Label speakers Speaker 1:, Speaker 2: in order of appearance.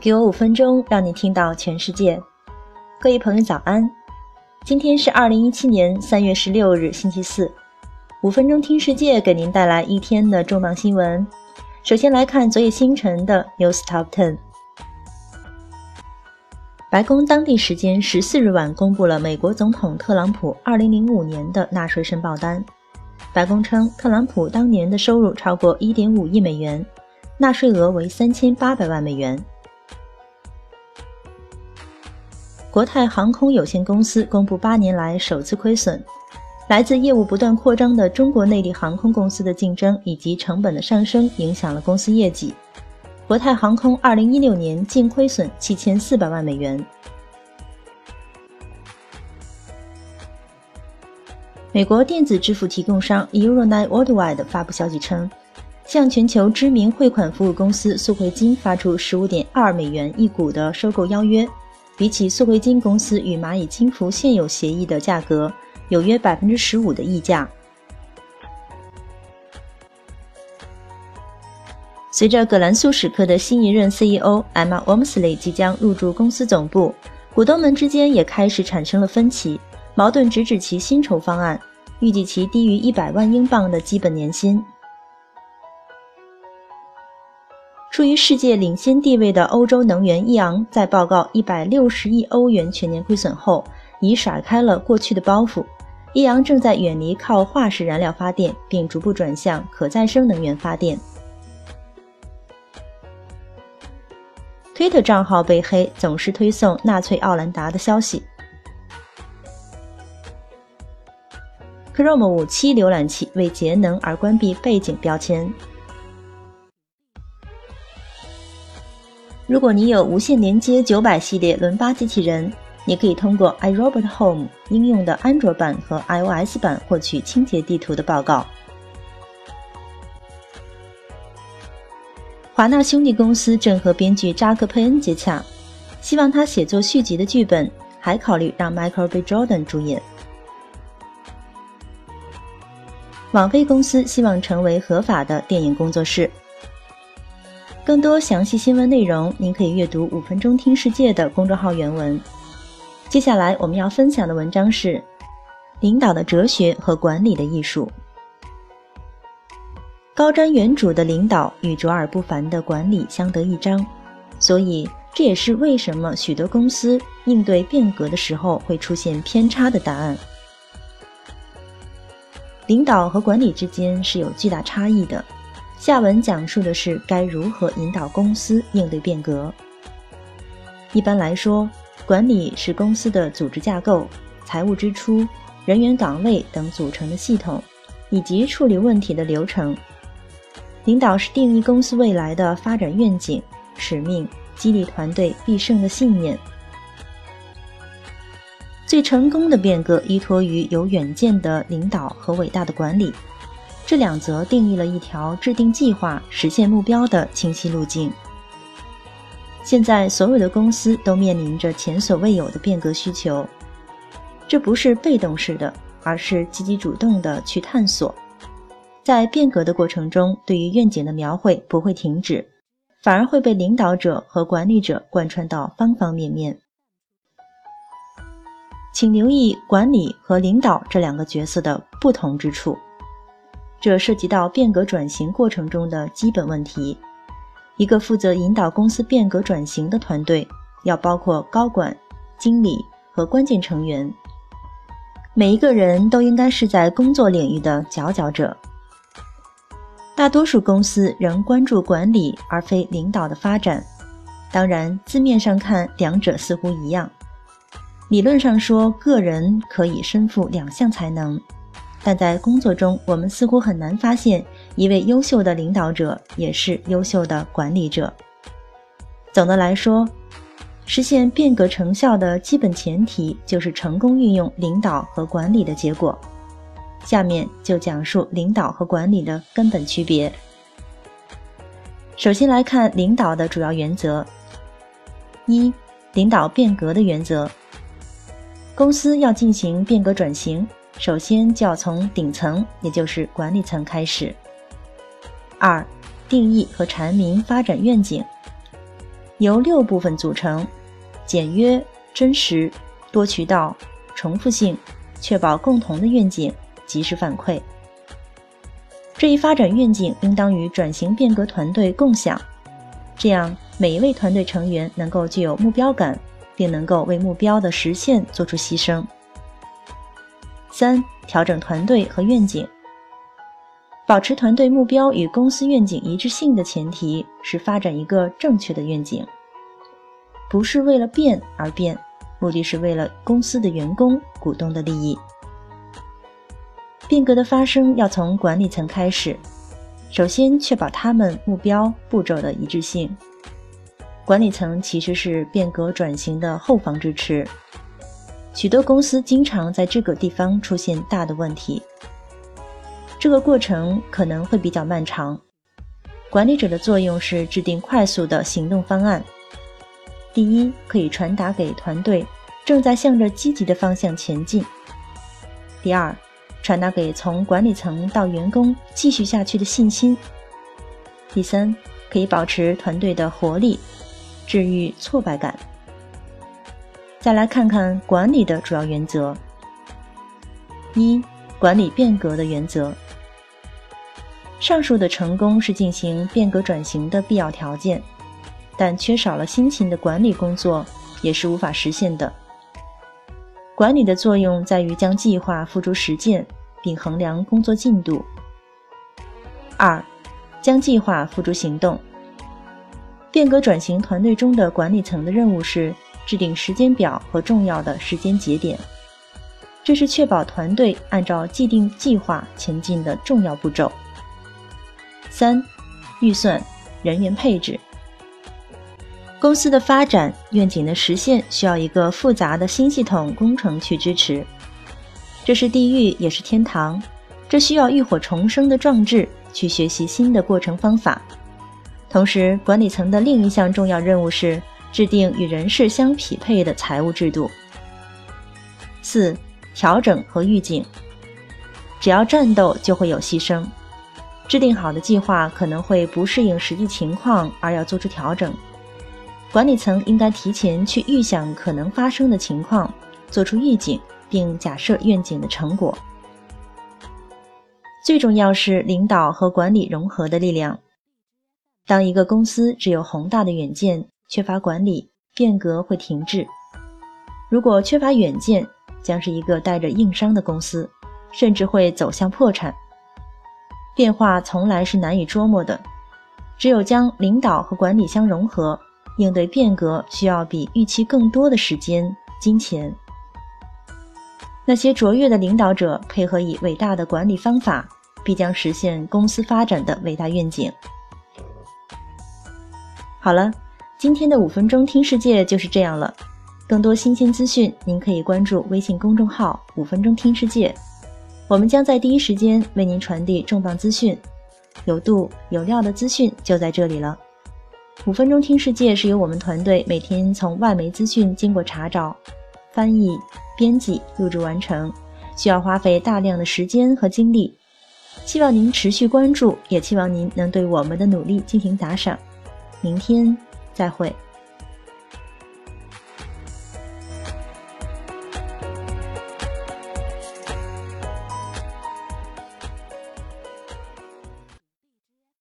Speaker 1: 给我五分钟，让你听到全世界。各位朋友，早安！今天是二零一七年三月十六日，星期四。五分钟听世界，给您带来一天的重磅新闻。首先来看昨夜星辰的 News Top Ten。白宫当地时间十四日晚公布了美国总统特朗普二零零五年的纳税申报单。白宫称，特朗普当年的收入超过一点五亿美元，纳税额为三千八百万美元。国泰航空有限公司公布八年来首次亏损，来自业务不断扩张的中国内地航空公司的竞争以及成本的上升影响了公司业绩。国泰航空二零一六年净亏损七千四百万美元。美国电子支付提供商 Euronet Worldwide 发布消息称，向全球知名汇款服务公司速汇金发出十五点二美元一股的收购邀约。比起速汇金公司与蚂蚁金服现有协议的价格，有约百分之十五的溢价。随着葛兰素史克的新一任 CEO Emma Wormsley 即将入驻公司总部，股东们之间也开始产生了分歧，矛盾直指其薪酬方案，预计其低于一百万英镑的基本年薪。处于世界领先地位的欧洲能源易昂，在报告一百六十亿欧元全年亏损后，已甩开了过去的包袱。易昂正在远离靠化石燃料发电，并逐步转向可再生能源发电。推特账号被黑，总是推送纳粹奥兰达的消息。Chrome 五七浏览器为节能而关闭背景标签。如果你有无线连接九百系列轮八机器人，你可以通过 iRobot Home 应用的安卓版和 iOS 版获取清洁地图的报告。华纳兄弟公司正和编剧扎克佩恩接洽，希望他写作续集的剧本，还考虑让 Michael B. Jordan 主演。网飞公司希望成为合法的电影工作室。更多详细新闻内容，您可以阅读《五分钟听世界》的公众号原文。接下来我们要分享的文章是《领导的哲学和管理的艺术》。高瞻远瞩的领导与卓尔不凡的管理相得益彰，所以这也是为什么许多公司应对变革的时候会出现偏差的答案。领导和管理之间是有巨大差异的。下文讲述的是该如何引导公司应对变革。一般来说，管理是公司的组织架构、财务支出、人员岗位等组成的系统，以及处理问题的流程。领导是定义公司未来的发展愿景、使命，激励团队必胜的信念。最成功的变革依托于有远见的领导和伟大的管理。这两则定义了一条制定计划、实现目标的清晰路径。现在，所有的公司都面临着前所未有的变革需求。这不是被动式的，而是积极主动的去探索。在变革的过程中，对于愿景的描绘不会停止，反而会被领导者和管理者贯穿到方方面面。请留意管理和领导这两个角色的不同之处。这涉及到变革转型过程中的基本问题。一个负责引导公司变革转型的团队，要包括高管、经理和关键成员。每一个人都应该是在工作领域的佼佼者。大多数公司仍关注管理而非领导的发展。当然，字面上看，两者似乎一样。理论上说，个人可以身负两项才能。但在工作中，我们似乎很难发现一位优秀的领导者也是优秀的管理者。总的来说，实现变革成效的基本前提就是成功运用领导和管理的结果。下面就讲述领导和管理的根本区别。首先来看领导的主要原则：一、领导变革的原则。公司要进行变革转型。首先就要从顶层，也就是管理层开始。二、定义和阐明发展愿景。由六部分组成：简约、真实、多渠道、重复性，确保共同的愿景，及时反馈。这一发展愿景应当与转型变革团队共享，这样每一位团队成员能够具有目标感，并能够为目标的实现做出牺牲。三、调整团队和愿景。保持团队目标与公司愿景一致性的前提是发展一个正确的愿景，不是为了变而变，目的是为了公司的员工、股东的利益。变革的发生要从管理层开始，首先确保他们目标步骤的一致性。管理层其实是变革转型的后方支持，许多公司经常在这个地方出现大的问题。这个过程可能会比较漫长。管理者的作用是制定快速的行动方案。第一，可以传达给团队正在向着积极的方向前进；第二，传达给从管理层到员工继续下去的信心。第三，可以保持团队的活力，治愈挫败感。再来看看管理的主要原则：一、管理变革的原则。上述的成功是进行变革转型的必要条件，但缺少了辛勤的管理工作也是无法实现的。管理的作用在于将计划付诸实践，并衡量工作进度。二，将计划付诸行动。变革转型团队中的管理层的任务是制定时间表和重要的时间节点，这是确保团队按照既定计划前进的重要步骤。三，预算、人员配置。公司的发展愿景的实现需要一个复杂的新系统工程去支持，这是地狱也是天堂，这需要浴火重生的壮志去学习新的过程方法。同时，管理层的另一项重要任务是制定与人事相匹配的财务制度。四，调整和预警。只要战斗，就会有牺牲。制定好的计划可能会不适应实际情况，而要做出调整。管理层应该提前去预想可能发生的情况，做出预警，并假设愿景的成果。最重要是领导和管理融合的力量。当一个公司只有宏大的远见，缺乏管理，变革会停滞；如果缺乏远见，将是一个带着硬伤的公司，甚至会走向破产。变化从来是难以捉摸的，只有将领导和管理相融合，应对变革需要比预期更多的时间、金钱。那些卓越的领导者配合以伟大的管理方法，必将实现公司发展的伟大愿景。好了，今天的五分钟听世界就是这样了。更多新鲜资讯，您可以关注微信公众号“五分钟听世界”。我们将在第一时间为您传递重磅资讯，有度有料的资讯就在这里了。五分钟听世界是由我们团队每天从外媒资讯经过查找、翻译、编辑、录制完成，需要花费大量的时间和精力。希望您持续关注，也期望您能对我们的努力进行打赏。明天再会。